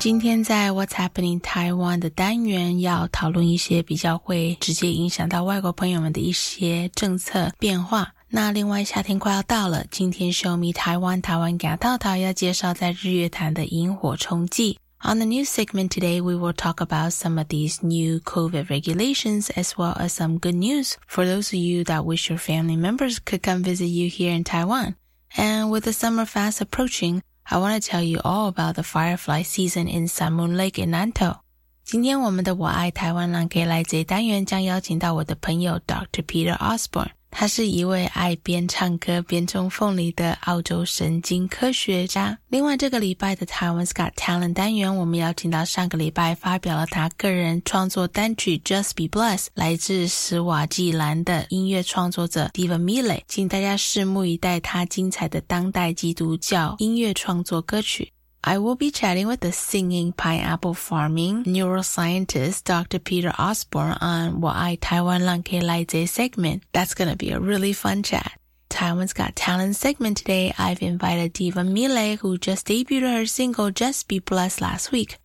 今天在 What's Happening Taiwan 的单元要讨论一些比较会直接影响到外国朋友们的一些政策变化。那另外夏天快要到了，今天 Show Me Taiwan 台湾给套套要介绍在日月潭的萤火虫季。On the news segment today, we will talk about some of these new COVID regulations as well as some good news for those of you that wish your family members could come visit you here in Taiwan. And with the summer fast approaching, I want to tell you all about the firefly season in Sun Moon Lake in Nantou. 今天我们的我爱台湾人可以来这单元将邀请到我的朋友 Dr. Peter Osborne。 他是一位爱边唱歌边种凤梨的澳洲神经科学家。另外，这个礼拜的台湾 Got Talent 单元，我们邀请到上个礼拜发表了他个人创作单曲《Just Be Blessed》，来自史瓦济兰的音乐创作者 Diva Mile，请大家拭目以待他精彩的当代基督教音乐创作歌曲。I will be chatting with the singing pineapple farming neuroscientist Dr. Peter Osborne on what I Taiwan Lang Ke Lai segment. That's gonna be a really fun chat. Taiwan's Got Talent segment today, I've invited Tivamile, who just debuted her single Just Be Blessed last week.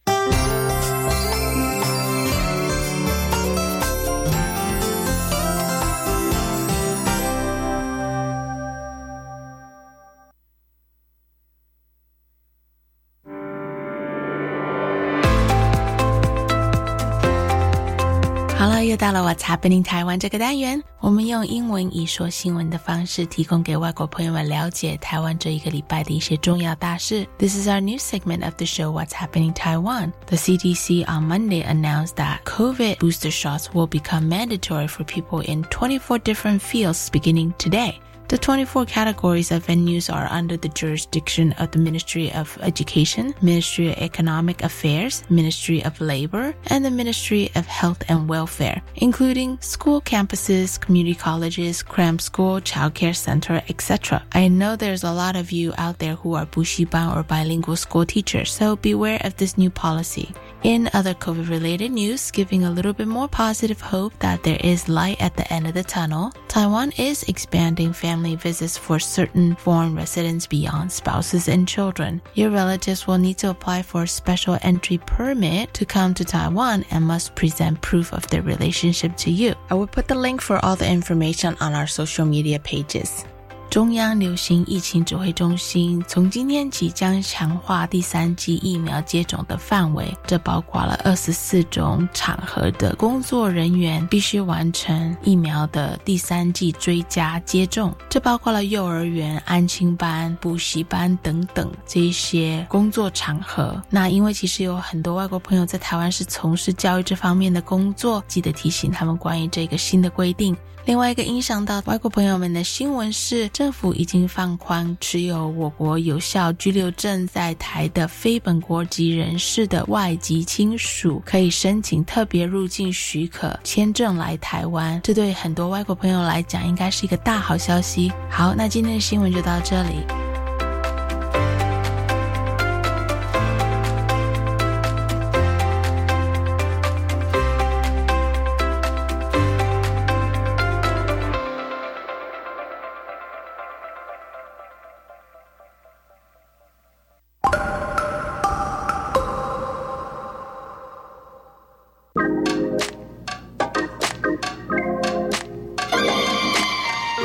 好了，又到了 What's Happening 台湾这个单元，我们用英文以说新闻的方式，提供给外国朋友们了解台湾这一个礼拜的一些重要大事。This is our new segment of the show, What's Happening Taiwan. The CDC on Monday announced that COVID booster shots will become mandatory for people in 24 different fields beginning today. The 24 categories of venues are under the jurisdiction of the Ministry of Education, Ministry of Economic Affairs, Ministry of Labor, and the Ministry of Health and Welfare, including school campuses, community colleges, cram school, childcare center, etc. I know there's a lot of you out there who are buxiban or bilingual school teachers, so beware of this new policy. In other COVID related news, giving a little bit more positive hope that there is light at the end of the tunnel, Taiwan is expanding family visits for certain foreign residents beyond spouses and children. Your relatives will need to apply for a special entry permit to come to Taiwan and must present proof of their relationship to you. I will put the link for all the information on our social media pages. 中央流行疫情指挥中心从今天起将强化第三剂疫苗接种的范围，这包括了二十四种场合的工作人员必须完成疫苗的第三剂追加接种，这包括了幼儿园、安亲班、补习班等等这些工作场合。那因为其实有很多外国朋友在台湾是从事教育这方面的工作，记得提醒他们关于这个新的规定。另外一个影响到外国朋友们的新闻是，政府已经放宽持有我国有效居留证在台的非本国籍人士的外籍亲属可以申请特别入境许可签证来台湾。这对很多外国朋友来讲，应该是一个大好消息。好，那今天的新闻就到这里。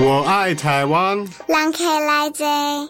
我爱台湾。人客来坐。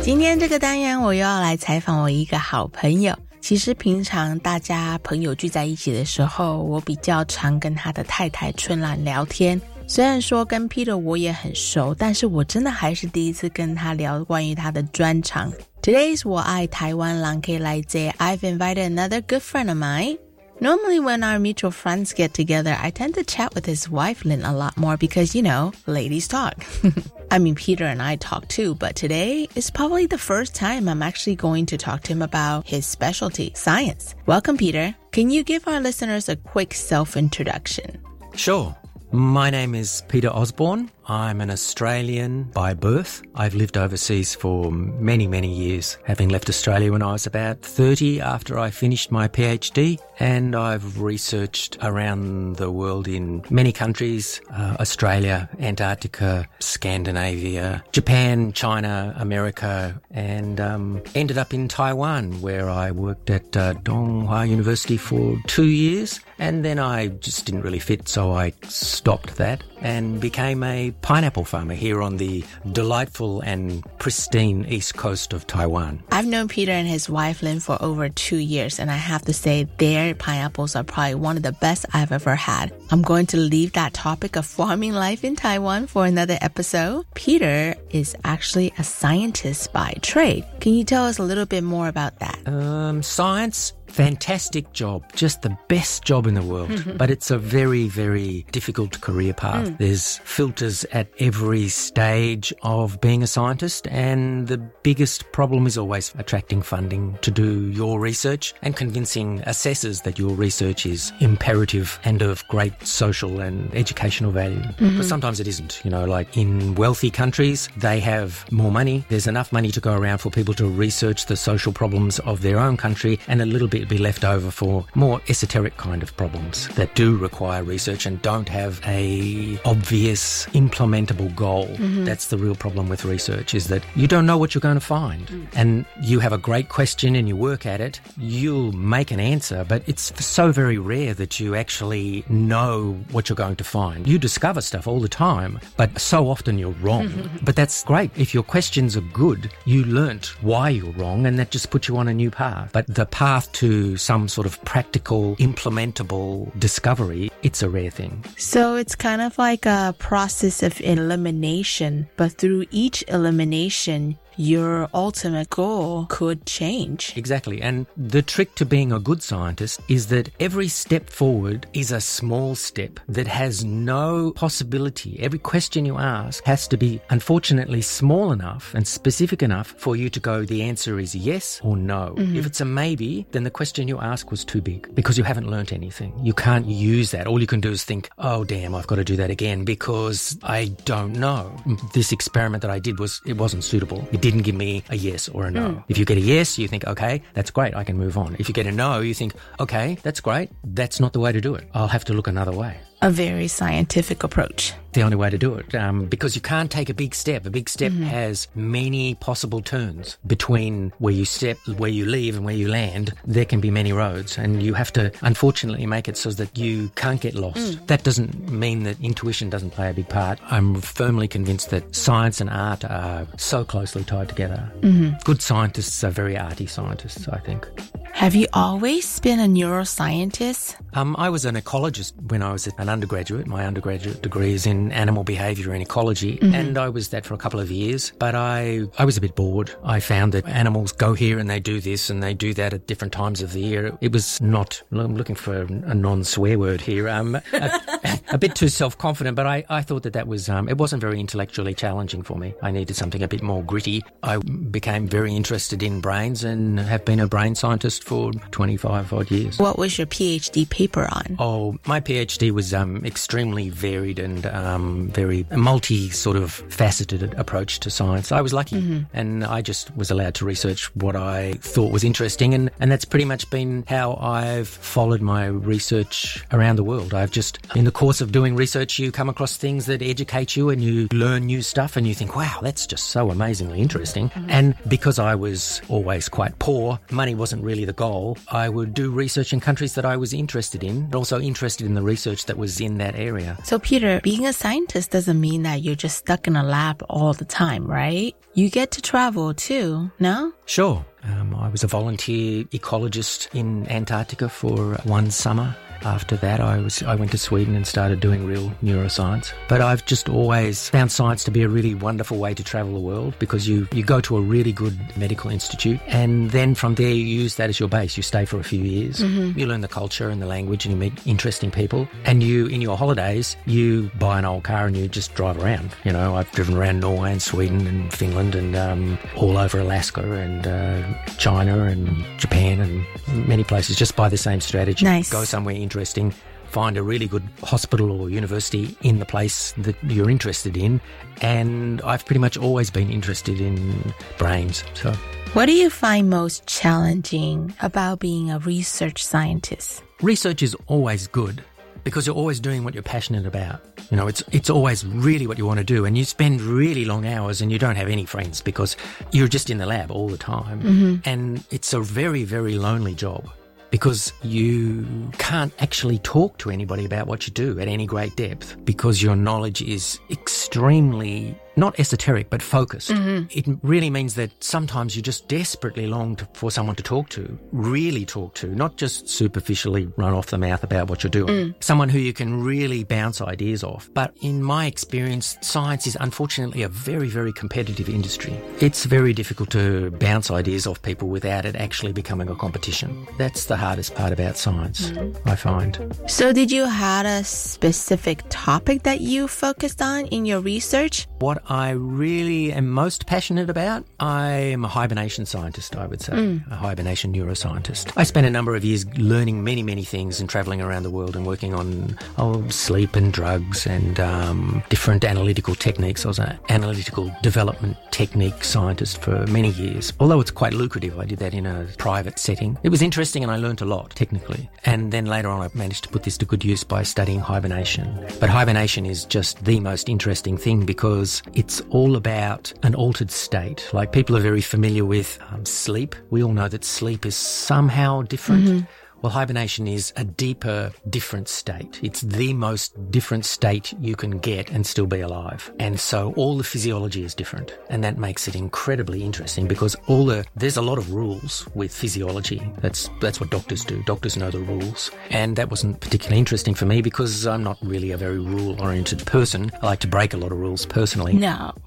今天这个单元，我又要来采访我一个好朋友。其实平常大家朋友聚在一起的时候，我比较常跟他的太太春兰聊天。虽然说跟 Peter 我也很熟，但是我真的还是第一次跟他聊关于他的专长。Today's 我爱台湾狼 K 来自 I've invited another good friend of mine. Normally, when our mutual friends get together, I tend to chat with his wife, Lynn, a lot more because, you know, ladies talk. I mean, Peter and I talk too, but today is probably the first time I'm actually going to talk to him about his specialty, science. Welcome, Peter. Can you give our listeners a quick self introduction? Sure. My name is Peter Osborne. I'm an Australian by birth. I've lived overseas for many, many years, having left Australia when I was about 30 after I finished my PhD. And I've researched around the world in many countries uh, Australia, Antarctica, Scandinavia, Japan, China, America, and um, ended up in Taiwan where I worked at uh, Dong Hwa University for two years. And then I just didn't really fit, so I stopped that and became a pineapple farmer here on the delightful and pristine east coast of Taiwan. I've known Peter and his wife Lynn for over two years, and I have to say their pineapples are probably one of the best I've ever had. I'm going to leave that topic of farming life in Taiwan for another episode. Peter is actually a scientist by trade. Can you tell us a little bit more about that? Um, science fantastic job, just the best job in the world. but it's a very, very difficult career path. Mm. There's filters at every stage of being a scientist, and the biggest problem is always attracting funding to do your research and convincing assessors that your research is imperative and of great social and educational value. Mm-hmm. But sometimes it isn't. You know, like in wealthy countries, they have more money. There's enough money to go around for people to research the social problems of their own country and a little bit be left over for more esoteric kind of problems that do require research and don't have a obvious implementable goal. Mm-hmm. That's the real problem with research is that you don't know what you're going to find. Mm. And you have a great question and you work at it, you'll make an answer, but it's so very rare that you actually know what you're going to find. You discover stuff all the time, but so often you're wrong. But that's great. If your questions are good, you learnt why you're wrong and that just puts you on a new path. But the path to some sort of practical, implementable discovery, it's a rare thing. So it's kind of like a process of elimination, but through each elimination, your ultimate goal could change. Exactly. And the trick to being a good scientist is that every step forward is a small step that has no possibility. Every question you ask has to be, unfortunately, small enough and specific enough for you to go, the answer is yes or no. Mm-hmm. If it's a maybe, then the question you ask was too big because you haven't learnt anything. You can't use that. All you can do is think, oh, damn, I've got to do that again because I don't know. This experiment that I did was, it wasn't suitable. It didn't give me a yes or a no. Mm. If you get a yes, you think, okay, that's great, I can move on. If you get a no, you think, okay, that's great, that's not the way to do it. I'll have to look another way a very scientific approach. The only way to do it, um, because you can't take a big step. A big step mm-hmm. has many possible turns between where you step, where you leave, and where you land. There can be many roads, and you have to, unfortunately, make it so that you can't get lost. Mm. That doesn't mean that intuition doesn't play a big part. I'm firmly convinced that science and art are so closely tied together. Mm-hmm. Good scientists are very arty scientists, I think. Have you always been a neuroscientist? Um, I was an ecologist when I was an undergraduate. My undergraduate degree is in animal behaviour and ecology, mm-hmm. and I was that for a couple of years. But I, I was a bit bored. I found that animals go here and they do this and they do that at different times of the year. It was not. I'm looking for a non-swear word here. Um, a, a, bit too self-confident, but I, I thought that that was. Um, it wasn't very intellectually challenging for me. I needed something a bit more gritty. I became very interested in brains and have been a brain scientist for 25 odd years. What was your PhD paper on? Oh, my PhD was um, extremely varied and um, very multi sort of faceted approach to science. I was lucky mm-hmm. and I just was allowed to research what I thought was interesting. And, and that's pretty much been how I've followed my research around the world. I've just, in the course of doing research, you come across things that educate you and you learn new stuff and you think, wow, that's just so amazingly interesting. Mm-hmm. And because I was always quite poor, money wasn't really the goal, I would do research in countries that I was interested in, but also interested in the research that was in that area. So, Peter, being a scientist doesn't mean that you're just stuck in a lab all the time, right? You get to travel too, no? Sure. Um, I was a volunteer ecologist in Antarctica for one summer. After that, I was I went to Sweden and started doing real neuroscience. But I've just always found science to be a really wonderful way to travel the world because you you go to a really good medical institute and then from there you use that as your base. You stay for a few years. Mm-hmm. You learn the culture and the language and you meet interesting people. And you in your holidays you buy an old car and you just drive around. You know, I've driven around Norway and Sweden and Finland and um, all over Alaska and uh, China and Japan and many places just by the same strategy. Nice. Go somewhere interesting, find a really good hospital or university in the place that you're interested in. And I've pretty much always been interested in brains. So, What do you find most challenging about being a research scientist? research is always good because you're always doing what you're passionate about. You know, it's it's always really what you want to do, and you spend really long hours, and you don't have any friends because you're just in the lab all the time, mm-hmm. and it's a very very lonely job because you can't actually talk to anybody about what you do at any great depth because your knowledge is extremely not esoteric but focused. Mm-hmm. It really means that sometimes you just desperately long to, for someone to talk to, really talk to, not just superficially run off the mouth about what you're doing. Mm. Someone who you can really bounce ideas off. But in my experience, science is unfortunately a very, very competitive industry. It's very difficult to bounce ideas off people without it actually becoming a competition. That's the hardest part about science, mm-hmm. I find. So, did you have a specific topic that you focused on in your research? What I really am most passionate about, I am a hibernation scientist, I would say, a hibernation neuroscientist. I spent a number of years learning many, many things and traveling around the world and working on oh, sleep and drugs and um, different analytical techniques. I was an analytical development technique scientist for many years. Although it's quite lucrative, I did that in a private setting. It was interesting and I learnt a lot technically. And then later on, I managed to put this to good use by studying hibernation. But hibernation is just the most interesting thing because it's all about an altered state. Like people are very familiar with um, sleep. We all know that sleep is somehow different. Well, hibernation is a deeper, different state. It's the most different state you can get and still be alive. And so all the physiology is different. And that makes it incredibly interesting because all the, there's a lot of rules with physiology. That's, that's what doctors do. Doctors know the rules. And that wasn't particularly interesting for me because I'm not really a very rule oriented person. I like to break a lot of rules personally. No.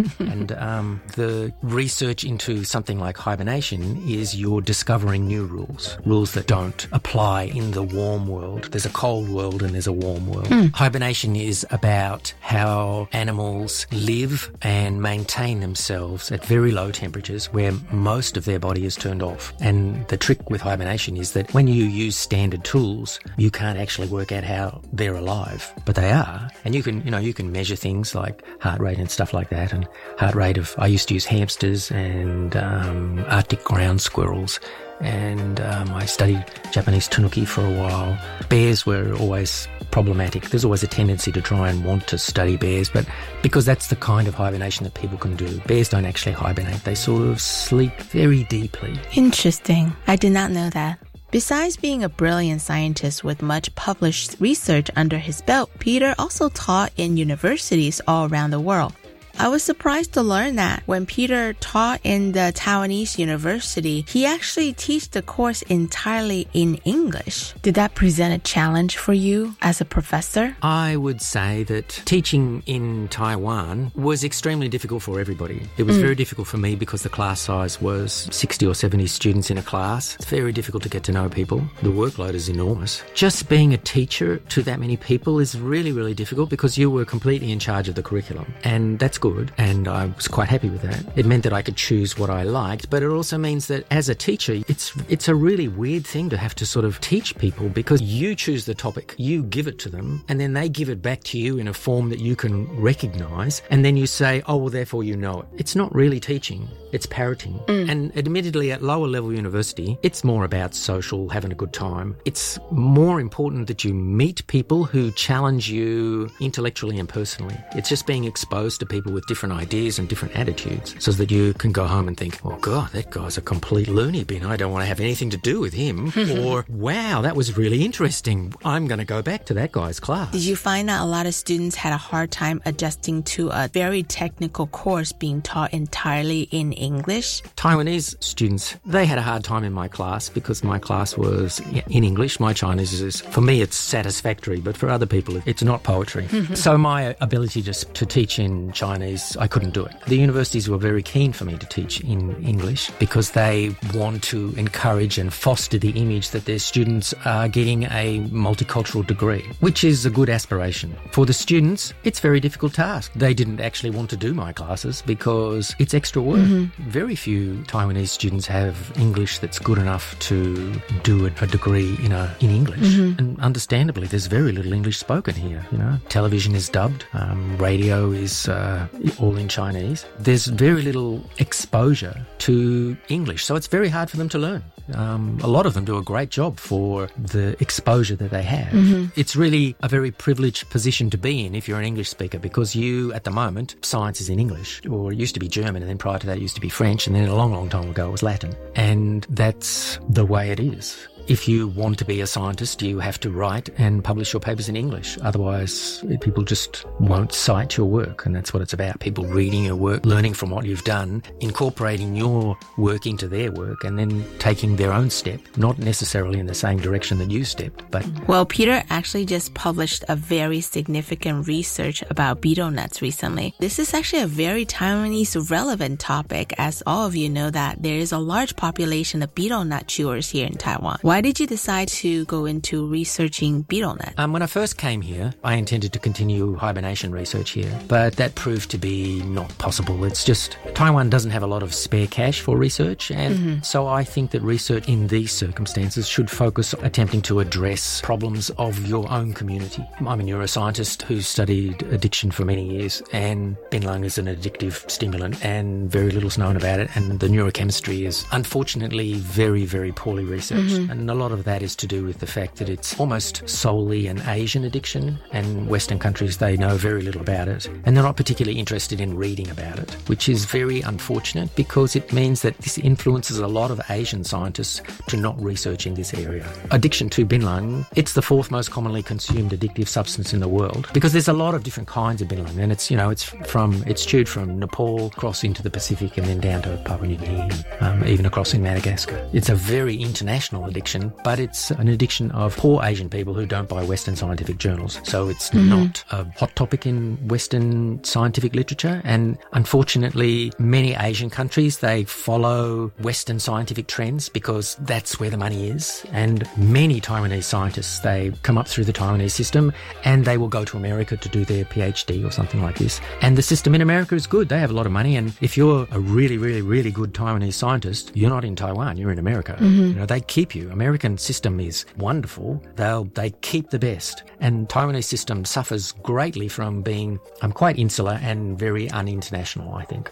And um, the research into something like hibernation is you're discovering new rules, rules that don't apply in the warm world. There's a cold world and there's a warm world. Hibernation is about how animals live and maintain themselves at very low temperatures where most of their body is turned off. And the trick with hibernation is that when you use standard tools, you can't actually work out how they're alive, but they are. And you can, you know, you can measure things like heart rate and stuff like that and heart rate of, I used to use hamsters and um, Arctic ground squirrels. And um, I studied Japanese tanuki for a while. Bears were always problematic. There's always a tendency to try and want to study bears, but because that's the kind of hibernation that people can do. Bears don't actually hibernate. They sort of sleep very deeply. Interesting. I did not know that. Besides being a brilliant scientist with much published research under his belt, Peter also taught in universities all around the world. I was surprised to learn that when Peter taught in the Taiwanese university, he actually teach the course entirely in English. Did that present a challenge for you as a professor? I would say that teaching in Taiwan was extremely difficult for everybody. It was mm. very difficult for me because the class size was 60 or 70 students in a class. It's very difficult to get to know people. The workload is enormous. Just being a teacher to that many people is really, really difficult because you were completely in charge of the curriculum. And that's good. And I was quite happy with that. It meant that I could choose what I liked, but it also means that as a teacher, it's, it's a really weird thing to have to sort of teach people because you choose the topic, you give it to them, and then they give it back to you in a form that you can recognize. And then you say, oh, well, therefore you know it. It's not really teaching. It's parroting. Mm. And admittedly, at lower level university, it's more about social, having a good time. It's more important that you meet people who challenge you intellectually and personally. It's just being exposed to people people with different ideas and different attitudes so that you can go home and think, oh God, that guy's a complete loony bin. I don't want to have anything to do with him. or, wow, that was really interesting. I'm going to go back to that guy's class. Did you find that a lot of students had a hard time adjusting to a very technical course being taught entirely in English? Taiwanese students, they had a hard time in my class because my class was in English. My Chinese is, for me, it's satisfactory, but for other people, it's not poetry. so my ability just to teach in Chinese, I couldn't do it. The universities were very keen for me to teach in English because they want to encourage and foster the image that their students are getting a multicultural degree, which is a good aspiration. For the students, it's a very difficult task. They didn't actually want to do my classes because it's extra work. Mm-hmm. Very few Taiwanese students have English that's good enough to do a, a degree in a in English. Mm-hmm. And understandably, there's very little English spoken here. You know, television is dubbed, um, radio is uh, all in Chinese. There's very little exposure to English, so it's very hard for them to learn. Um, a lot of them do a great job for the exposure that they have. Mm-hmm. It's really a very privileged position to be in if you're an English speaker because you, at the moment, science is in English, or it used to be German, and then prior to that, it used to be French, and then a long, long time ago, it was Latin. And that's the way it is. If you want to be a scientist, you have to write and publish your papers in English. Otherwise, people just won't cite your work. And that's what it's about. People reading your work, learning from what you've done, incorporating your work into their work, and then taking their own step, not necessarily in the same direction that you stepped, but. Well, Peter actually just published a very significant research about betel nuts recently. This is actually a very Taiwanese relevant topic, as all of you know that there is a large population of betel nut chewers here in Taiwan. Why did you decide to go into researching betel nut? Um, when I first came here, I intended to continue hibernation research here, but that proved to be not possible. It's just Taiwan doesn't have a lot of spare cash for research, and mm-hmm. so I think that research in these circumstances should focus on attempting to address problems of your own community. I'm a neuroscientist who studied addiction for many years, and Binlang is an addictive stimulant, and very little is known about it, and the neurochemistry is unfortunately very, very poorly researched. Mm-hmm. And and a lot of that is to do with the fact that it's almost solely an Asian addiction, and Western countries, they know very little about it, and they're not particularly interested in reading about it, which is very unfortunate because it means that this influences a lot of Asian scientists to not research in this area. Addiction to binlang, it's the fourth most commonly consumed addictive substance in the world because there's a lot of different kinds of binlang, and it's, you know, it's from, it's chewed from Nepal across into the Pacific and then down to Papua New Guinea, um, even across in Madagascar. It's a very international addiction addiction, but it's an addiction of poor Asian people who don't buy Western scientific journals. So it's mm-hmm. not a hot topic in Western scientific literature. And unfortunately, many Asian countries, they follow Western scientific trends because that's where the money is. And many Taiwanese scientists, they come up through the Taiwanese system and they will go to America to do their PhD or something like this. And the system in America is good. They have a lot of money. And if you're a really, really, really good Taiwanese scientist, you're not in Taiwan, you're in America. Mm-hmm. You know, they keep you. American system is wonderful. They'll, they keep the best. And Taiwanese system suffers greatly from being um, quite insular and very uninternational, I think.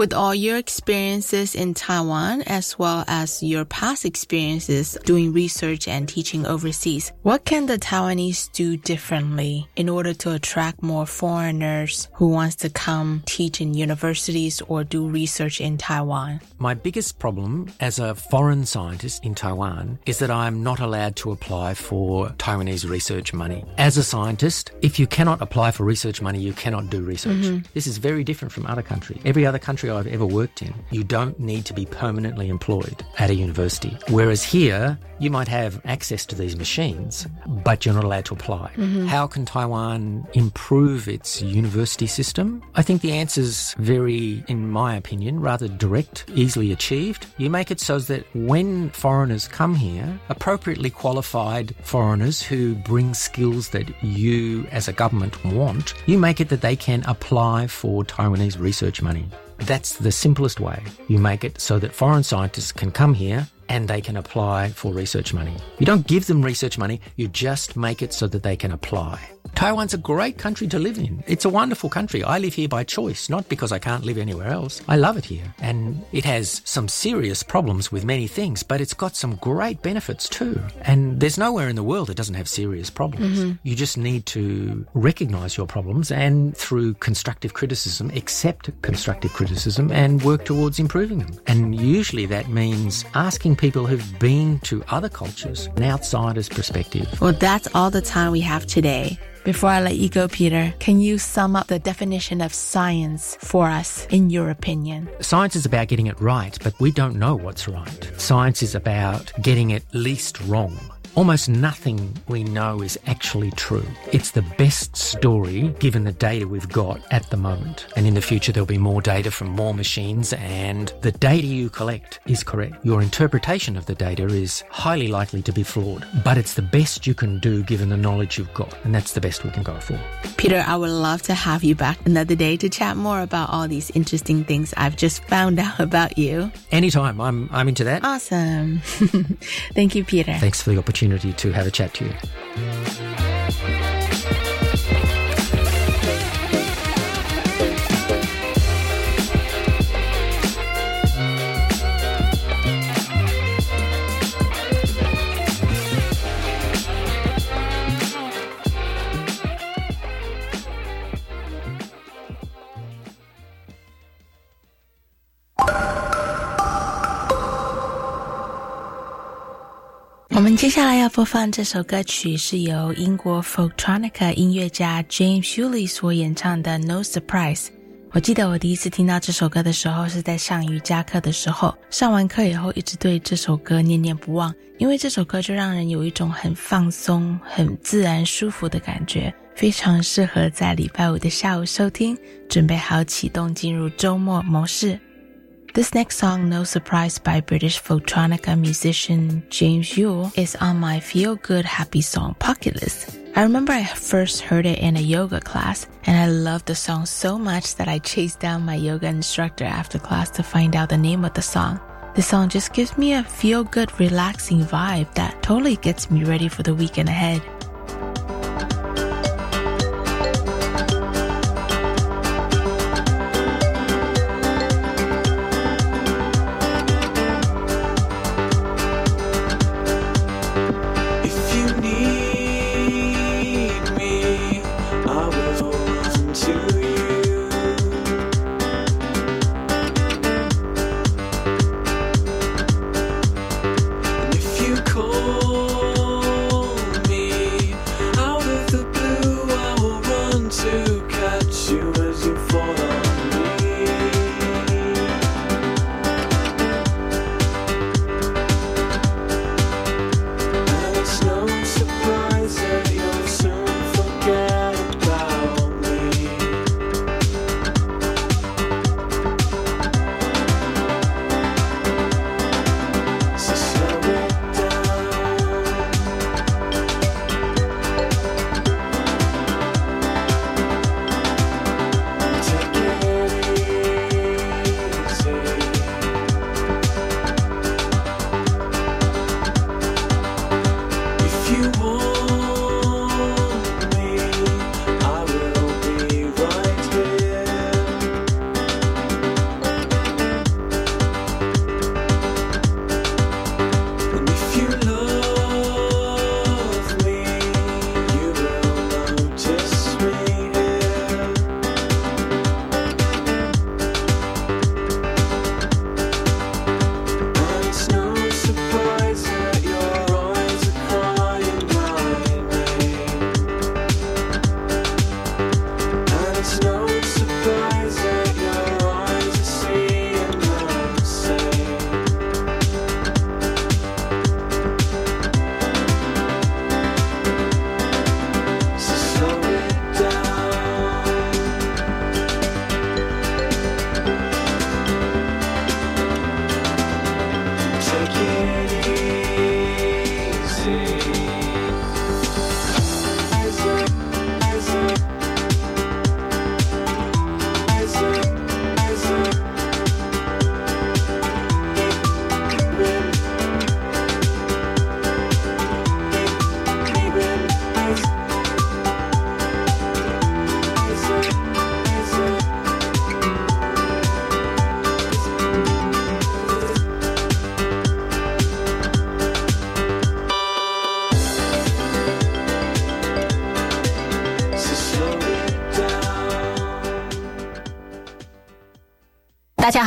With all your experiences in Taiwan, as well as your past experiences doing research and teaching overseas, what can the Taiwanese do differently in order to attract more foreigners who wants to come teach in universities or do research in Taiwan? My biggest problem as a foreign scientist in Taiwan is that I'm not allowed to apply for Taiwanese research money. As a scientist, if you cannot apply for research money, you cannot do research. Mm-hmm. This is very different from other countries. Every other country country I've ever worked in, you don't need to be permanently employed at a university. Whereas here, you might have access to these machines, but you're not allowed to apply. Mm-hmm. How can Taiwan improve its university system? I think the answer's very, in my opinion, rather direct, easily achieved. You make it so that when foreigners come here, appropriately qualified foreigners who bring skills that you as a government want, you make it that they can apply for Taiwanese research money. That's the simplest way. You make it so that foreign scientists can come here and they can apply for research money. You don't give them research money, you just make it so that they can apply. Taiwan's a great country to live in. It's a wonderful country. I live here by choice, not because I can't live anywhere else. I love it here. And it has some serious problems with many things, but it's got some great benefits too. And there's nowhere in the world that doesn't have serious problems. Mm-hmm. You just need to recognize your problems and through constructive criticism, accept constructive criticism and work towards improving them. And usually that means asking people who've been to other cultures an outsider's perspective. Well, that's all the time we have today. Before I let you go, Peter, can you sum up the definition of science for us in your opinion? Science is about getting it right, but we don't know what's right. Science is about getting it least wrong. Almost nothing we know is actually true. It's the best story given the data we've got at the moment. And in the future, there'll be more data from more machines, and the data you collect is correct. Your interpretation of the data is highly likely to be flawed, but it's the best you can do given the knowledge you've got, and that's the best we can go for. Peter, I would love to have you back another day to chat more about all these interesting things I've just found out about you. Anytime, I'm, I'm into that. Awesome. Thank you, Peter. Thanks for the opportunity opportunity to have a chat to you. 播放这首歌曲是由英国 Folktronica 音乐家 James Hewley 所演唱的《No Surprise》。我记得我第一次听到这首歌的时候是在上瑜伽课的时候，上完课以后一直对这首歌念念不忘，因为这首歌就让人有一种很放松、很自然、舒服的感觉，非常适合在礼拜五的下午收听，准备好启动进入周末模式。This next song, No Surprise by British Folktronica musician James Yuill, is on my feel good happy song pocket list. I remember I first heard it in a yoga class and I loved the song so much that I chased down my yoga instructor after class to find out the name of the song. The song just gives me a feel good, relaxing vibe that totally gets me ready for the weekend ahead.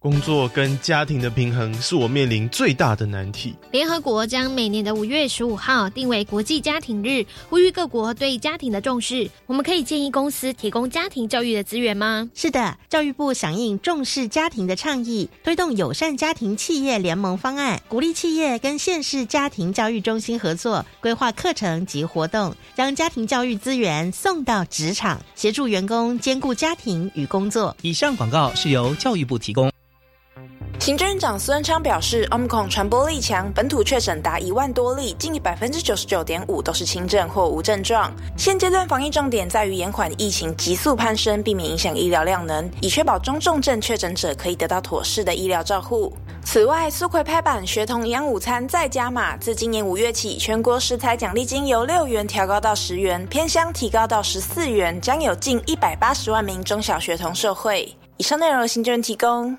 工作跟家庭的平衡是我面临最大的难题。联合国将每年的五月十五号定为国际家庭日，呼吁各国对家庭的重视。我们可以建议公司提供家庭教育的资源吗？是的，教育部响应重视家庭的倡议，推动友善家庭企业联盟方案，鼓励企业跟县市家庭教育中心合作，规划课程及活动，将家庭教育资源送到职场，协助员工兼顾家庭与工作。以上广告是由教育部提供。行政院长苏文昌表示，Omicron 传播力强，本土确诊达一万多例，近百分之九十九点五都是轻症或无症状。现阶段防疫重点在于延缓疫情急速攀升，避免影响医疗量能，以确保中重症确诊者可以得到妥适的医疗照护。此外，苏奎拍板学童营养午餐再加码，自今年五月起，全国食材奖励金由六元调高到十元，偏乡提高到十四元，将有近一百八十万名中小学童受惠。以上内容由行政院提供。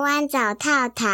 台湾找套套。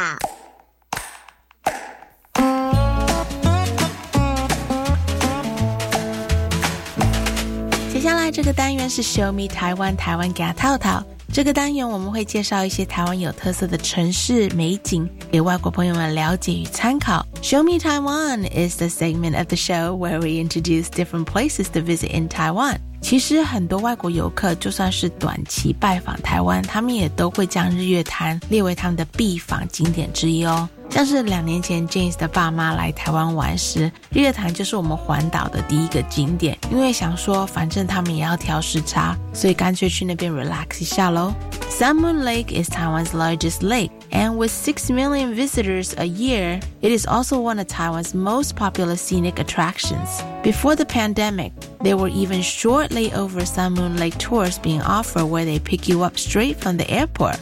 接下来这个单元是 Show Me 台湾，台湾给套套。这个单元我们会介绍一些台湾有特色的城市美景，给外国朋友们了解与参考。Show Me Taiwan is the segment of the show where we introduce different places to visit in Taiwan. 其实很多外国游客就算是短期拜访台湾，他们也都会将日月潭列为他们的必访景点之一哦。像是两年前 James 的爸妈来台湾玩时，日月潭就是我们环岛的第一个景点，因为想说反正他们也要调时差，所以干脆去那边 relax 一下喽。Sun Moon Lake is Taiwan's largest lake, and with 6 million visitors a year, it is also one of Taiwan's most popular scenic attractions. Before the pandemic, there were even short layover Sun Moon Lake tours being offered where they pick you up straight from the airport.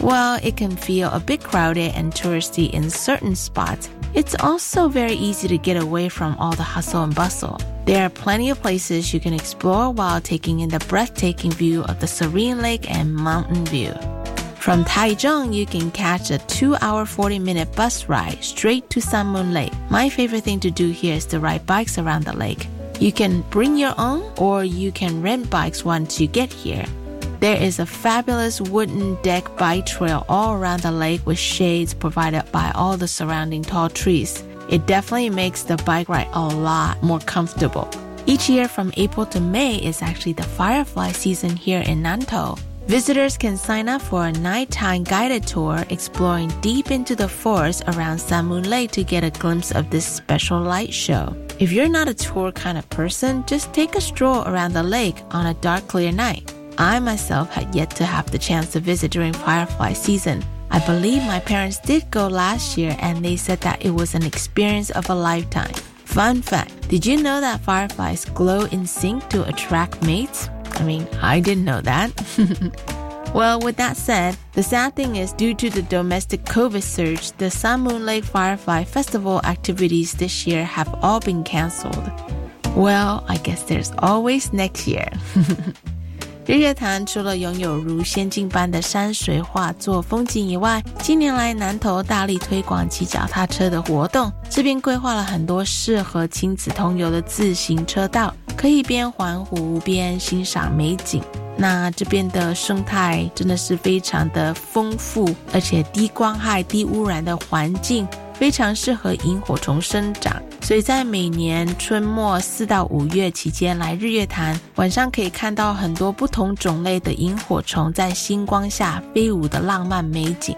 While it can feel a bit crowded and touristy in certain spots, it's also very easy to get away from all the hustle and bustle. There are plenty of places you can explore while taking in the breathtaking view of the serene lake and mountain view. From Taichung, you can catch a 2 hour 40 minute bus ride straight to Sun Moon Lake. My favorite thing to do here is to ride bikes around the lake. You can bring your own or you can rent bikes once you get here. There is a fabulous wooden deck bike trail all around the lake with shades provided by all the surrounding tall trees. It definitely makes the bike ride a lot more comfortable. Each year from April to May is actually the firefly season here in Nantou. Visitors can sign up for a nighttime guided tour exploring deep into the forest around Sun Moon Lake to get a glimpse of this special light show. If you're not a tour kind of person, just take a stroll around the lake on a dark, clear night. I myself had yet to have the chance to visit during firefly season. I believe my parents did go last year and they said that it was an experience of a lifetime. Fun fact Did you know that fireflies glow in sync to attract mates? I mean, I didn't know that. well, with that said, the sad thing is due to the domestic COVID surge, the Sun Moon Lake Firefly Festival activities this year have all been canceled. Well, I guess there's always next year. 日月潭除了拥有如仙境般的山水画作风景以外，近年来南投大力推广骑脚踏车的活动，这边规划了很多适合亲子同游的自行车道，可以边环湖边欣赏美景。那这边的生态真的是非常的丰富，而且低光害、低污染的环境。非常适合萤火虫生长，所以在每年春末四到五月期间来日月潭，晚上可以看到很多不同种类的萤火虫在星光下飞舞的浪漫美景，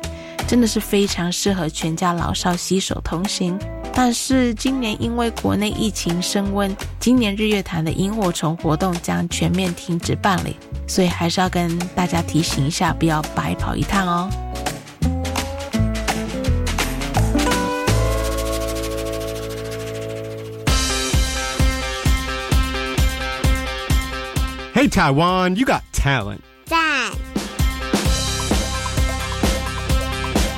真的是非常适合全家老少携手同行。但是今年因为国内疫情升温，今年日月潭的萤火虫活动将全面停止办理，所以还是要跟大家提醒一下，不要白跑一趟哦。Hey, Taiwan, you got talent. 赞！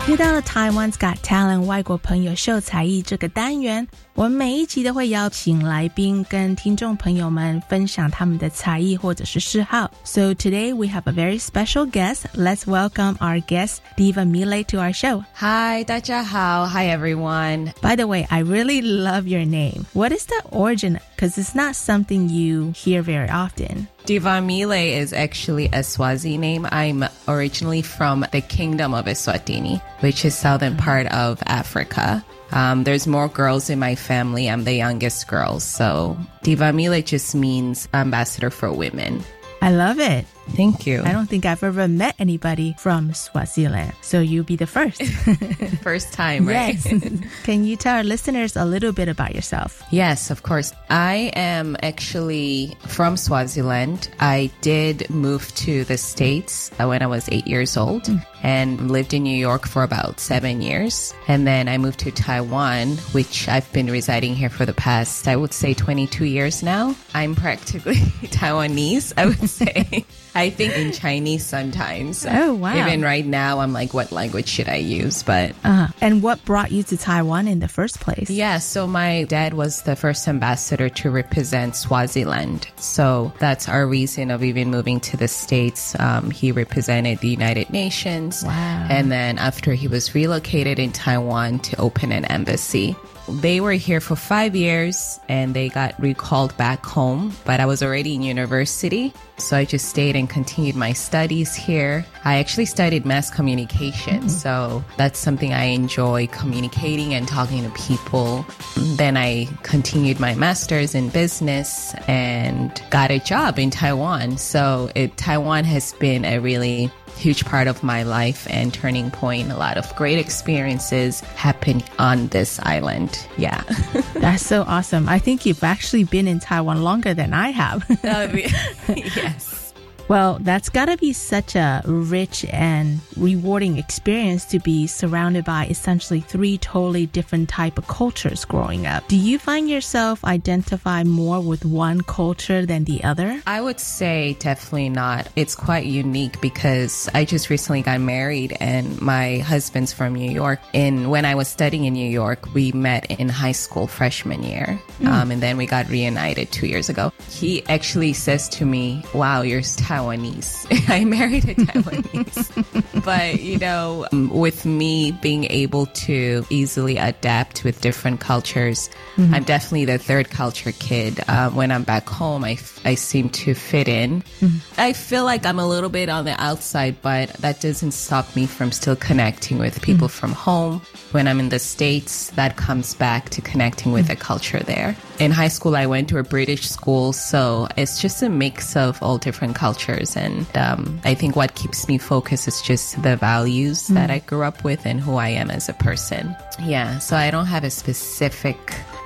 又到了 Taiwan's Got Talent 外国朋友秀才艺这个单元，我们每一集都会邀请来宾跟听众朋友们分享他们的才艺或者是嗜好。So today we have a very special guest. Let's welcome our guest Tivamile to our show. Hi, 大家好. Hi, everyone. By the way, I really love your name. What is the origin because it's not something you hear very often. Tivamile is actually a Swazi name. I'm originally from the Kingdom of Eswatini, which is southern part of Africa. Um, there's more girls in my family. I'm the youngest girl. So Tivamile just means ambassador for women. I love it. Thank you. I don't think I've ever met anybody from Swaziland. So you'll be the first. first time, right? Yes. Can you tell our listeners a little bit about yourself? Yes, of course. I am actually from Swaziland. I did move to the States when I was eight years old mm. and lived in New York for about seven years. And then I moved to Taiwan, which I've been residing here for the past, I would say 22 years now. I'm practically Taiwanese, I would say. I think in Chinese sometimes. Oh, wow. Even right now, I'm like, what language should I use? But. Uh, and what brought you to Taiwan in the first place? Yeah, so my dad was the first ambassador to represent Swaziland. So that's our reason of even moving to the States. Um, he represented the United Nations. Wow. And then after he was relocated in Taiwan to open an embassy. They were here for five years and they got recalled back home, but I was already in university. So I just stayed and continued my studies here. I actually studied mass communication. Mm-hmm. So that's something I enjoy communicating and talking to people. Then I continued my master's in business and got a job in Taiwan. So it, Taiwan has been a really huge part of my life and turning point. A lot of great experiences happened on this island. Yeah. That's so awesome. I think you've actually been in Taiwan longer than I have. Oh, yes. Well, that's got to be such a rich and rewarding experience to be surrounded by essentially three totally different type of cultures growing up. Do you find yourself identify more with one culture than the other? I would say definitely not. It's quite unique because I just recently got married and my husband's from New York. And when I was studying in New York, we met in high school freshman year. Mm. Um, and then we got reunited two years ago. He actually says to me, wow, you're Taiwanese. I married a Taiwanese. but, you know, um, with me being able to easily adapt with different cultures, mm-hmm. I'm definitely the third culture kid. Uh, when I'm back home, I, f- I seem to fit in. Mm-hmm. I feel like I'm a little bit on the outside, but that doesn't stop me from still connecting with people mm-hmm. from home. When I'm in the States, that comes back to connecting with the culture there. In high school, I went to a British school, so it's just a mix of all different cultures cultures. And um, I think what keeps me focused is just the values mm. that I grew up with and who I am as a person. Yeah. So I don't have a specific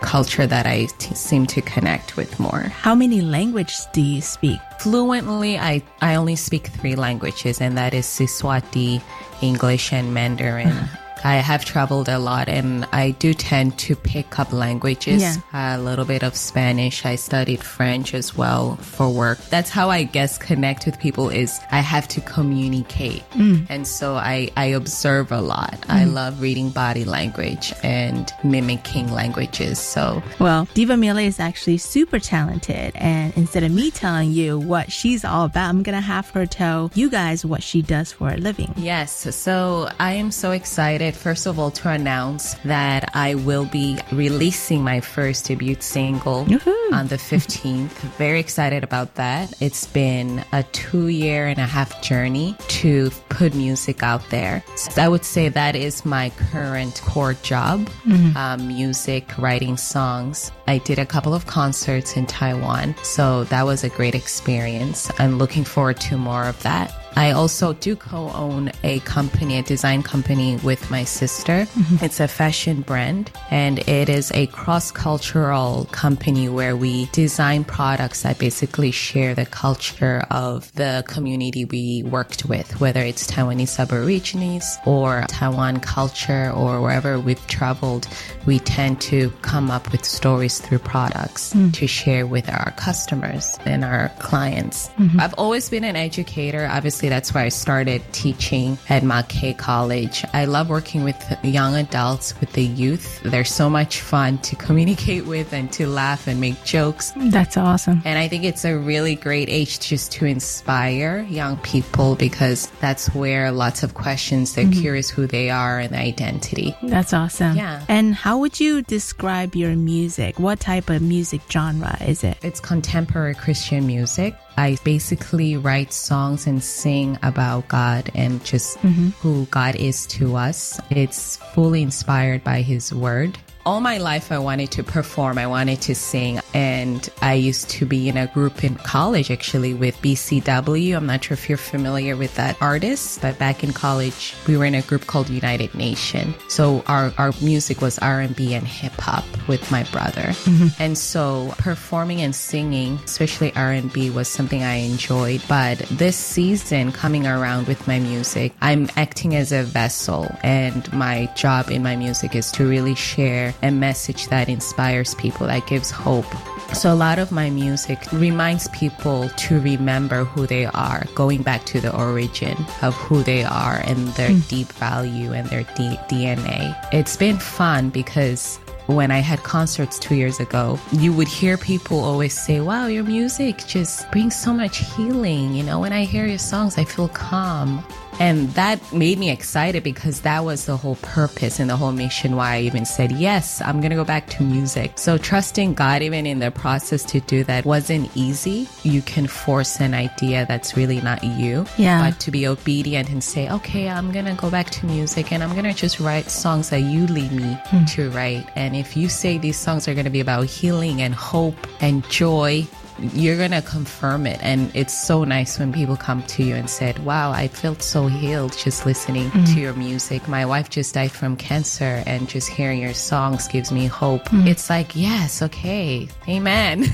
culture that I t- seem to connect with more. How many languages do you speak? Fluently, I, I only speak three languages, and that is Siswati, English, and Mandarin. I have traveled a lot and I do tend to pick up languages. Yeah. A little bit of Spanish. I studied French as well for work. That's how I guess connect with people is I have to communicate. Mm. And so I, I observe a lot. I Mm. love reading body language and mimicking languages. So Well, Tivamile is actually super talented. And instead of me telling you what she's all about, I'm going to have her tell you guys what she does for a living. Yes, so I am so excited, first of all, to announce that I will be releasing my first debut single on the 15th. Very excited about that. It's been a two year and a half journey to put music out there. So I would say that is my current core job Mhm. um, music, writing songs. I did a couple of concerts in Taiwan, so that was a great experience. I'm looking forward to more of that. I also do co own a company, a design company with my sister. It's a fashion brand and it is a cross cultural company where we design products that basically share the culture of the community we worked with, whether it's Taiwanese Aborigines or Taiwan culture or wherever we've traveled. We tend to come up with stories through products Mm. to share with our customers and our clients. Mhm. I've always been an educator. Obviously, that's where I started teaching at Mackay College. I love working with young adults, with the youth. They're so much fun to communicate with and to laugh and make jokes. That's awesome. And I think it's a really great age just to inspire young people because that's where lots of questions, they're Mhm. curious who they are and identity. That's awesome. Yeah. And how would you describe your music? What type of music genre is it? It's contemporary Christian music. I basically write songs and sing about God and just Mhm. who God is to us. It's fully inspired by His Word. All my life, I wanted to perform. I wanted to sing. And I used to be in a group in college, actually, with BCW. I'm not sure if you're familiar with that artist, but back in college, we were in a group called United Nation. So our, our music was R&B and hip hop with my brother. Mm-hmm. And so performing and singing, especially R&B, was something I enjoyed. But this season coming around with my music, I'm acting as a vessel and my job in my music is to really share a message that inspires people, that gives hope. So a lot of my music reminds people to remember who they are, going back to the origin of who they are and their Mm. deep value and their deep DNA. It's been fun because when I had concerts two years ago, you would hear people always say, Wow, your music just brings so much healing. You know, when I hear your songs, I feel calm. And that made me excited because that was the whole purpose and the whole mission why I even said, yes, I'm going to go back to music. So trusting God, even in the process to do that wasn't easy. You can force an idea that's really not you. Yeah. But to be obedient and say, okay, I'm going to go back to music and I'm going to just write songs that you lead me Hmm. to write. And if you say these songs are going to be about healing and hope and joy, you're going to confirm it. And it's so nice when people come to you and said, wow, I felt so healed just listening Mm. to your music. My wife just died from cancer and just hearing your songs gives me hope. Mm. It's like, yes, okay. Amen.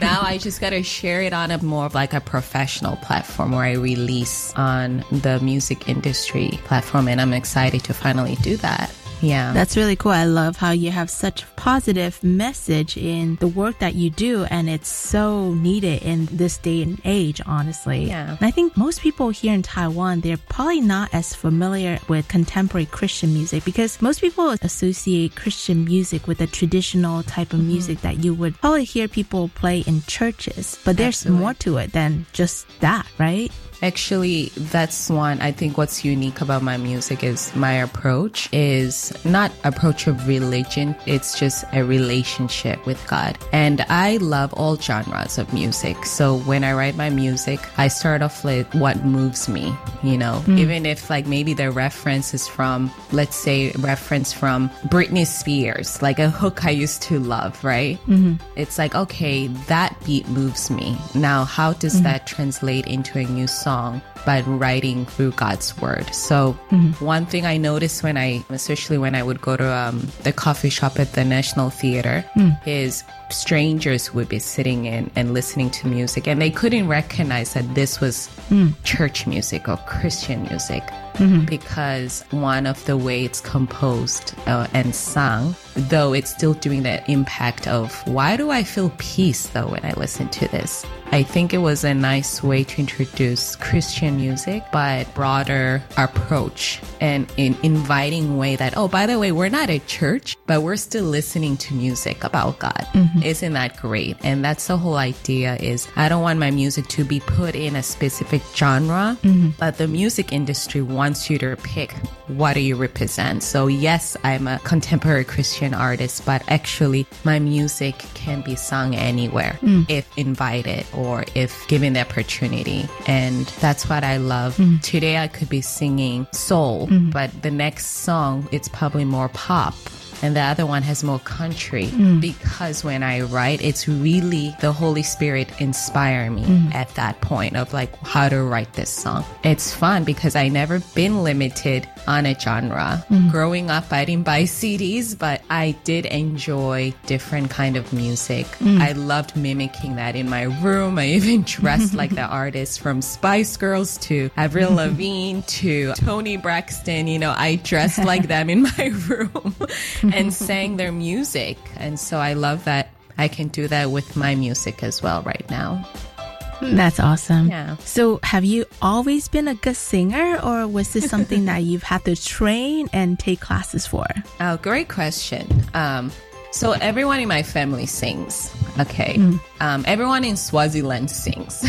now I just got to share it on a more of like a professional platform where I release on the music industry platform. And I'm excited to finally do that. Yeah. That's really cool. I love how you have such a positive message in the work that you do, and it's so needed in this day and age, honestly. Yeah. And I think most people here in Taiwan, they're probably not as familiar with contemporary Christian music because most people associate Christian music with the traditional type of Mm-hmm. music that you would probably hear people play in churches. But there's Absolutely. more to it than just that, right? Actually, that's one. I think what's unique about my music is my approach is not approach of religion. It's just a relationship with God. And I love all genres of music. So when I write my music, I start off with what moves me, you know, Mm. even if like maybe the reference is from, let's say reference from Britney Spears, like a hook I used to love, right? Mhm. It's like, okay, that beat moves me. Now, how does Mhm. that translate into a new song? song. By writing through God's word. So, Mhm. one thing I noticed when I, especially when I would go to um, the coffee shop at the National Theater, Mm. is strangers would be sitting in and listening to music, and they couldn't recognize that this was Mm. church music or Christian music. Mm-hmm. Because one of the way it's composed uh, and sung, though it's still doing that impact of why do I feel peace though when I listen to this? I think it was a nice way to introduce Christian music, but broader approach and in inviting way that, oh, by the way, we're not a church, but we're still listening to music about God. Mm-hmm. Isn't that great? And that's the whole idea is I don't want my music to be put in a specific genre, mm-hmm. but the music industry wants you to pick what do you represent. So yes, I'm a contemporary Christian artist, but actually my music can be sung anywhere mm. if invited or if given the opportunity. And that's what I love. Mm. Today I could be singing soul, mm. but the next song, it's probably more pop and the other one has more country mm. because when I write, it's really the Holy Spirit inspire me mm. at that point of like how to write this song. It's fun because I never been limited on a genre. Mm. Growing up, I didn't buy CDs, but I did enjoy different kind of music. Mm. I loved mimicking that in my room. I even dressed like the artists from Spice Girls to Avril Lavigne to Toni Braxton. You know, I dressed like them in my room and sang their music. And so I love that I can do that with my music as well right now. That's awesome. Yeah. So, have you always been a good singer, or was this something that you've had to train and take classes for? Oh, great question. Um, so, everyone in my family sings. Okay. Mm. Um, everyone in Swaziland sings.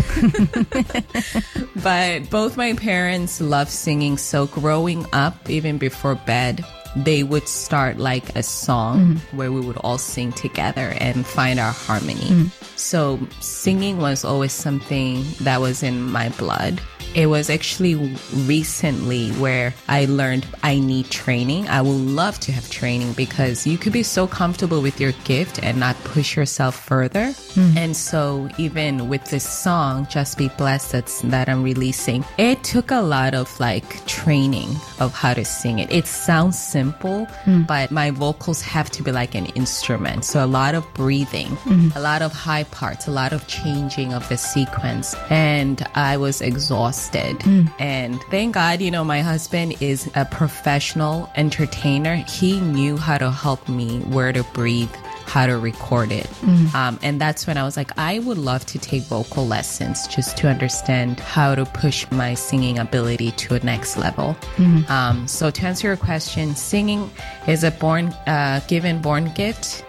but both my parents love singing. So, growing up, even before bed, they would start like a song mm-hmm. where we would all sing together and find our harmony. Mm-hmm. So singing was always something that was in my blood. It was actually recently where I learned I need training. I would love to have training because you could be so comfortable with your gift and not push yourself further. Mm. And so even with this song, Just Be Blessed that's, that I'm releasing, it took a lot of like training of how to sing it. It sounds simple, mm. but my vocals have to be like an instrument. So a lot of breathing, mm. a lot of high parts, a lot of changing of the sequence. And I was exhausted. Mm. And thank God, you know, my husband is a professional entertainer. He knew how to help me where to breathe how to record it. Mm. Um, and that's when I was like, I would love to take vocal lessons just to understand how to push my singing ability to a next level. Mm. Um, so to answer your question, singing is a born, uh, given born gift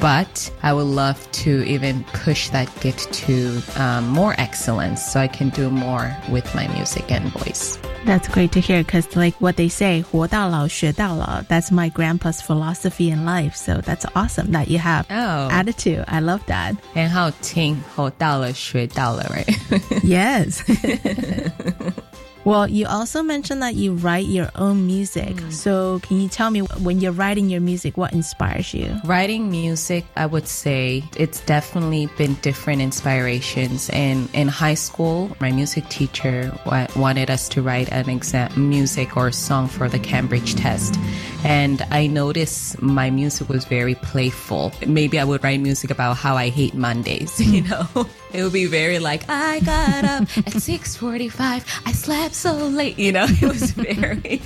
but I would love to even push that gift to um, more excellence so I can do more with my music and voice. That's great to hear because, like what they say, 活到老学到老. That's my grandpa's philosophy in life. So that's awesome that you have oh. attitude. I love that. And how 听活到了学到了, right? yes. Well, you also mentioned that you write your own music. Mm. So, can you tell me when you're writing your music, what inspires you? Writing music, I would say it's definitely been different inspirations. And in high school, my music teacher wanted us to write an exam music or song for the Cambridge test. And I noticed my music was very playful. Maybe I would write music about how I hate Mondays, you know? It would be very like, I got up at 645. I slept so late. You know, it was very,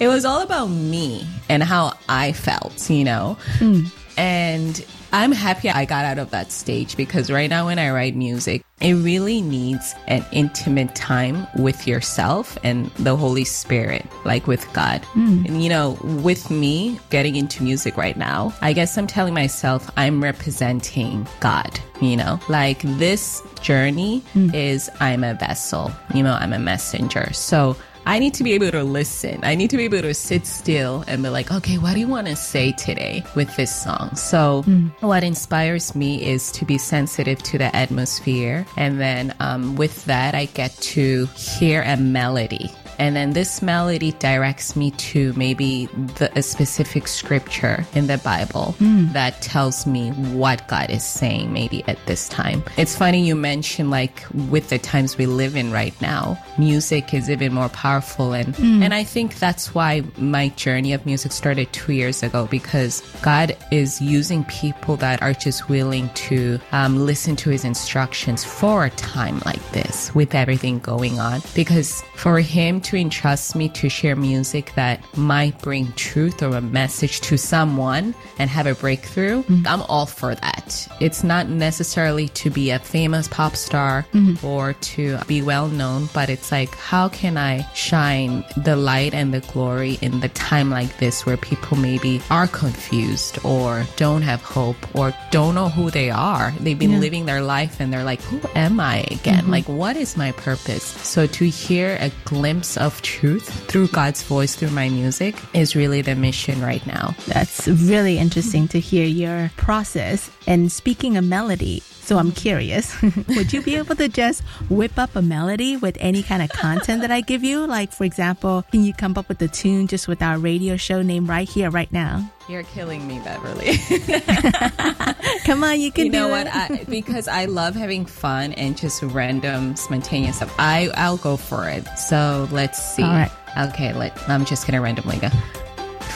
it was all about me and how I felt, you know? Mm. And I'm happy I got out of that stage because right now when I write music, it really needs an intimate time with yourself and the Holy Spirit, like with God. Mm. And you know, with me getting into music right now, I guess I'm telling myself I'm representing God, you know, like this journey mm. is I'm a vessel, you know, I'm a messenger. So I need to be able to listen. I need to be able to sit still and be like, okay, what do you want to say today with this song? So, mm. what inspires me is to be sensitive to the atmosphere. And then um, with that, I get to hear a melody And then this melody directs me to maybe the, a specific scripture in the Bible mm. that tells me what God is saying maybe at this time. It's funny you mentioned like with the times we live in right now, music is even more powerful and mm. and I think that's why my journey of music started 2 years ago because God is using people that are just willing to um, listen to his instructions for a time like this with everything going on because for him to entrust me to share music that might bring truth or a message to someone and have a breakthrough, mm-hmm. I'm all for that. It's not necessarily to be a famous pop star mm-hmm. or to be well known, but it's like, how can I shine the light and the glory in the time like this where people maybe are confused or don't have hope or don't know who they are? They've been yeah. living their life and they're like, who am I again? Mm-hmm. Like, what is my purpose? So to hear a glimpse of truth through God's voice through my music is really the mission right now. That's really interesting to hear your process. And speaking of melody, so I'm curious, would you be able to just whip up a melody with any kind of content that I give you? Like, for example, can you come up with a tune just with our radio show name right here, right now? You're killing me, Beverly. Come on, you can do it. you know what? I, because I love having fun and just random, spontaneous stuff. I I'll go for it. So let's see. All right. Okay, let I'm just gonna randomly go.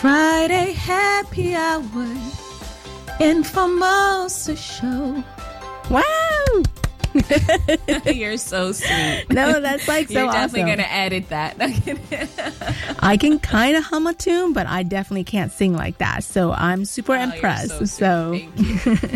Friday happy hour in Formosa show. Wow. You're so sweet. No, that's like so You're definitely awesome. gonna edit that. I can kind of hum a tune, but I definitely can't sing like that. So I'm super oh, impressed. So, so.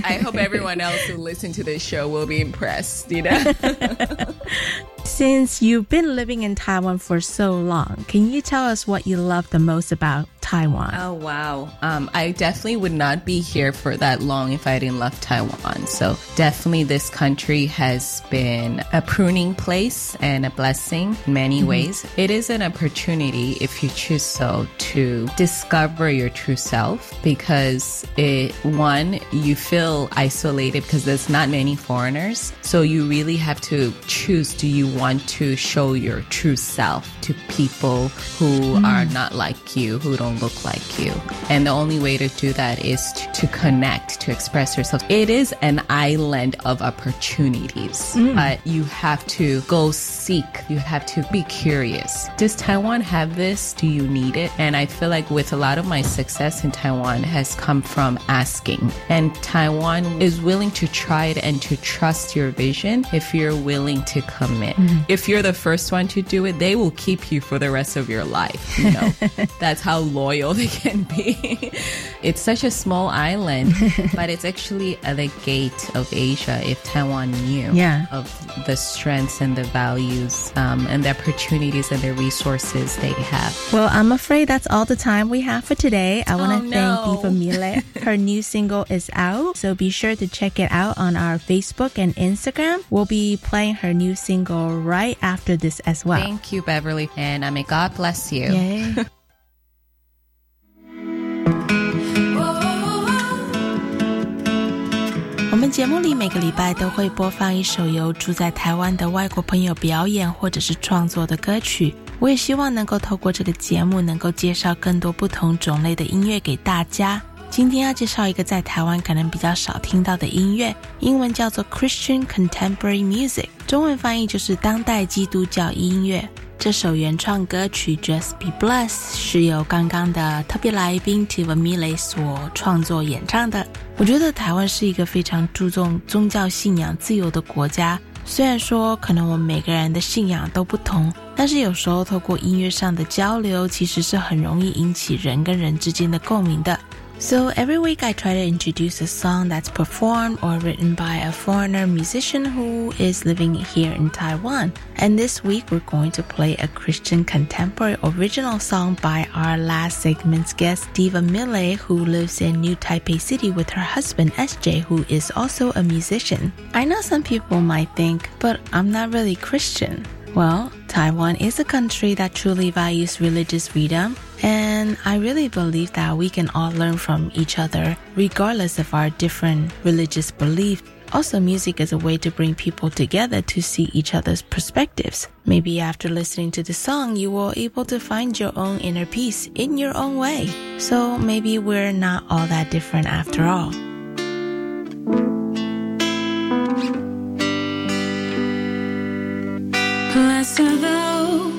I hope everyone else who listen to this show will be impressed. You know. Since you've been living in Taiwan for so long, can you tell us what you love the most about Taiwan? Oh, wow. Um, I definitely would not be here for that long if I didn't love Taiwan. So, definitely, this country has been a pruning place and a blessing in many mm-hmm. ways. It is an opportunity, if you choose so, to discover your true self because it, one, you feel isolated because there's not many foreigners. So, you really have to choose do you want to show your true self to people who mm. are not like you, who don't look like you. And the only way to do that is to, to connect, to express yourself. It is an island of opportunities, mm. but you have to go seek. You have to be curious. Does Taiwan have this? Do you need it? And I feel like with a lot of my success in Taiwan has come from asking. And Taiwan is willing to try it and to trust your vision if you're willing to commit. Mm. If you're the first one to do it, they will keep you for the rest of your life. You know, that's how loyal they can be. it's such a small island, but it's actually at the gate of Asia. If Taiwan knew yeah. of the strengths and the values um, and the opportunities and the resources they have. Well, I'm afraid that's all the time we have for today. I want to oh, thank Tivamile. Her new single is out, so be sure to check it out on our Facebook and Instagram. We'll be playing her new single right after this as well. Thank you, Beverly, and uh, may God bless you. Yay. 我们节目里每个礼拜都会播放一首由住在台湾的外国朋友表演或者是创作的歌曲。我也希望能够透过这个节目，能够介绍更多不同种类的音乐给大家。 今天要介绍一个在台湾可能比较少听到的音乐，英文叫做 Christian Contemporary Music，中文翻译就是当代基督教音乐。这首原创歌曲《Just Be Blessed》是由刚刚的特别来宾 Tiva Mile 所创作演唱的。我觉得台湾是一个非常注重宗教信仰自由的国家。虽然说可能我们每个人的信仰都不同，但是有时候透过音乐上的交流，其实是很容易引起人跟人之间的共鸣的。So every week I try to introduce a song that's performed or written by a foreigner musician who is living here in Taiwan. And this week we're going to play a Christian contemporary original song by our last segment's guest, Tivamile, who lives in New Taipei City with her husband, SJ, who is also a musician. I know some people might think, but I'm not really Christian. Well, Taiwan is a country that truly values religious freedom, and I really believe that we can all learn from each other, regardless of our different religious beliefs. Also, music is a way to bring people together to see each other's perspectives. Maybe after listening to the song, you will able to find your own inner peace in your own way. So maybe we're not all that different after all. Bless are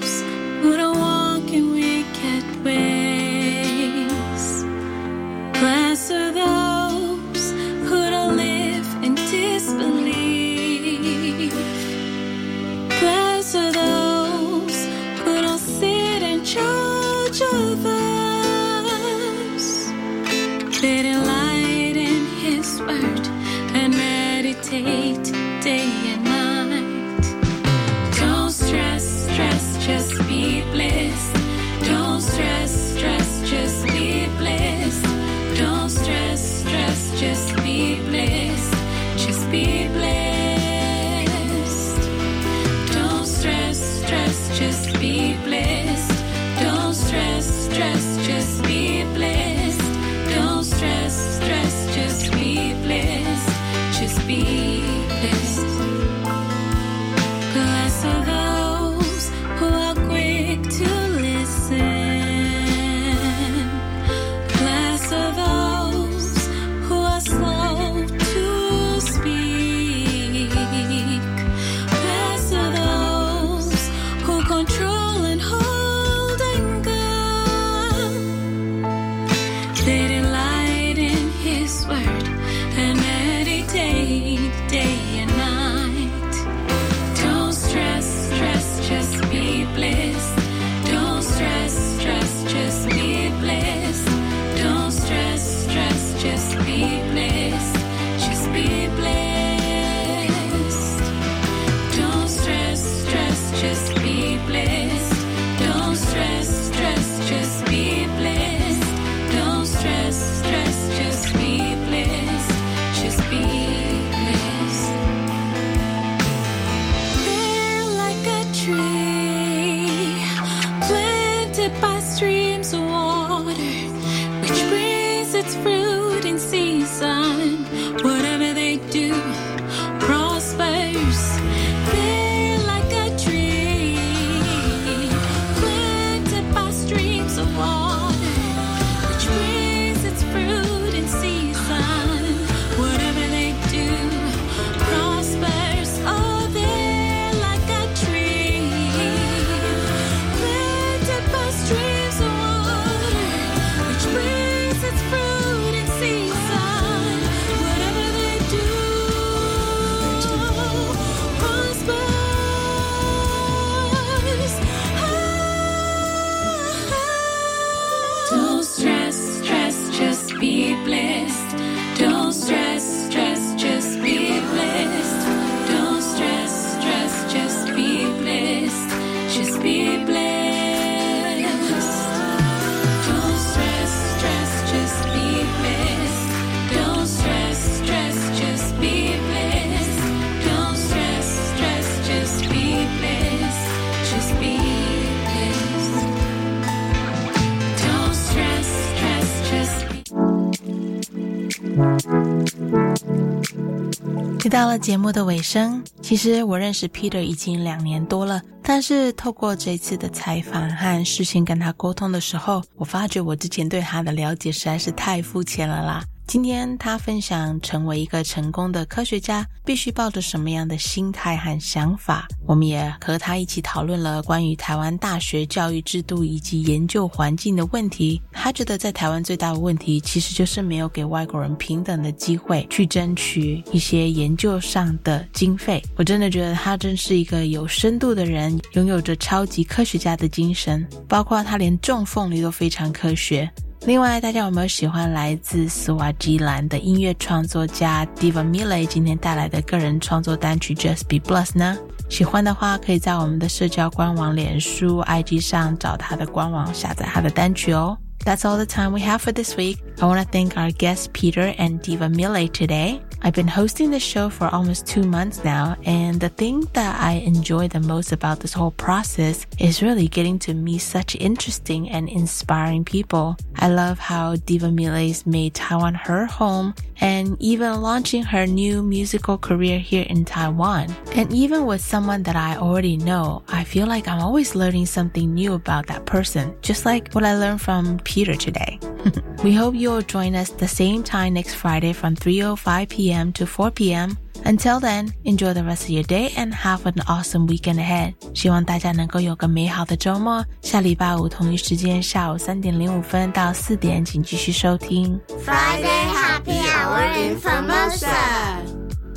到了节目的尾声，其实我认识 Peter 已经两年多了，但是透过这次的采访和事先跟他沟通的时候，我发觉我之前对他的了解实在是太肤浅了啦。今天他分享成为一个成功的科学家必须抱着什么样的心态和想法，我们也和他一起讨论了关于台湾大学教育制度以及研究环境的问题。他觉得在台湾最大的问题其实就是没有给外国人平等的机会去争取一些研究上的经费。我真的觉得他真是一个有深度的人，拥有着超级科学家的精神，包括他连种凤梨都非常科学。另外，大家有没有喜欢来自斯瓦吉兰的音乐创作家 Diva Mile 今天带来的个人创作单曲 Just Be Blessed 呢？喜欢的话，可以在我们的社交官网脸书、IG 上找他的官网下载他的单曲哦。That's all the time we have for this week. I want to thank our guests Peter and Tivamile today. I've been hosting this show for almost two months now, and the thing that I enjoy the most about this whole process is really getting to meet such interesting and inspiring people. I love how Tivamile's made Taiwan her home and even launching her new musical career here in Taiwan. And even with someone that I already know, I feel like I'm always learning something new about that person, just like what I learned from Peter today. we hope you'll join us the same time next Friday from 3.05 p.m. to 4 p.m. Until then, enjoy the rest of your day and have an awesome weekend ahead. 希望大家能够有个美好的周末。下礼拜五同一时间下午三点零五分到四点，请继续收听 Friday Happy Hour in Formosa.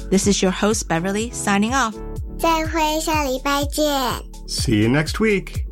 This is your host Beverly signing off. 再会，下礼拜见。 See you next week.